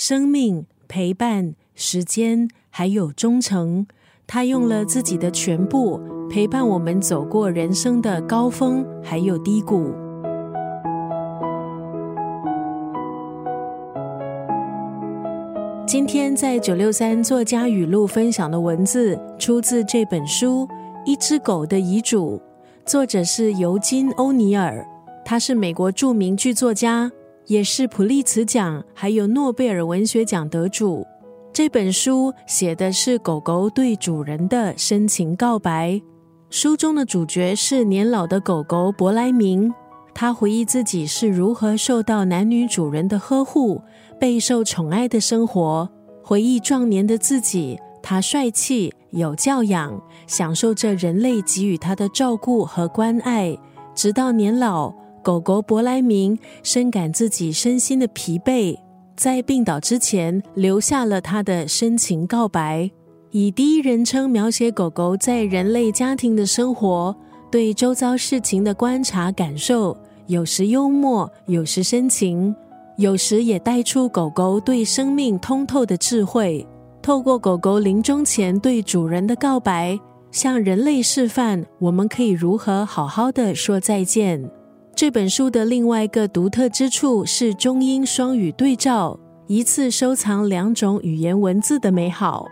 生命、陪伴、时间，还有忠诚。他用了自己的全部，陪伴我们走过人生的高峰，还有低谷。今天在九六三作家语录分享的文字，出自这本书《一只狗的遗嘱》，作者是尤金·欧尼尔，他是美国著名剧作家，也是普利茨奖还有诺贝尔文学奖得主。这本书写的是狗狗对主人的深情告白。书中的主角是年老的狗狗伯莱明，他回忆自己是如何受到男女主人的呵护。备受宠爱的生活，回忆壮年的自己，他帅气有教养，享受着人类给予他的照顾和关爱。直到年老，狗狗伯莱明深感自己身心的疲惫，在病倒之前留下了他的深情告白，以第一人称描写狗狗在人类家庭的生活，对周遭事情的观察感受，有时幽默，有时深情。有时也带出狗狗对生命通透的智慧，透过狗狗临终前对主人的告白，向人类示范我们可以如何好好的说再见。这本书的另外一个独特之处是中英双语对照，一次收藏两种语言文字的美好。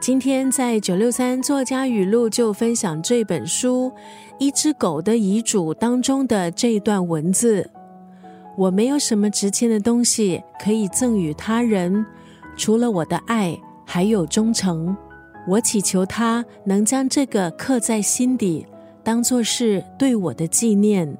今天在九六三作家语录就分享这本书《一只狗的遗嘱》当中的这段文字。我没有什么值钱的东西可以赠予他人，除了我的爱，还有忠诚。我祈求他能将这个刻在心底，当做是对我的纪念。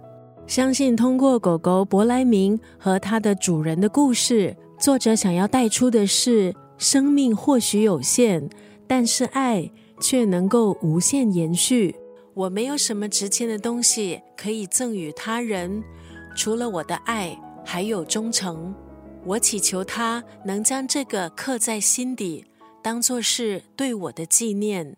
相信通过狗狗伯莱明和它的主人的故事，作者想要带出的是：生命或许有限，但是爱却能够无限延续。我没有什么值钱的东西可以赠予他人。除了我的爱，还有忠诚。我祈求他能将这个刻在心底，当做是对我的纪念。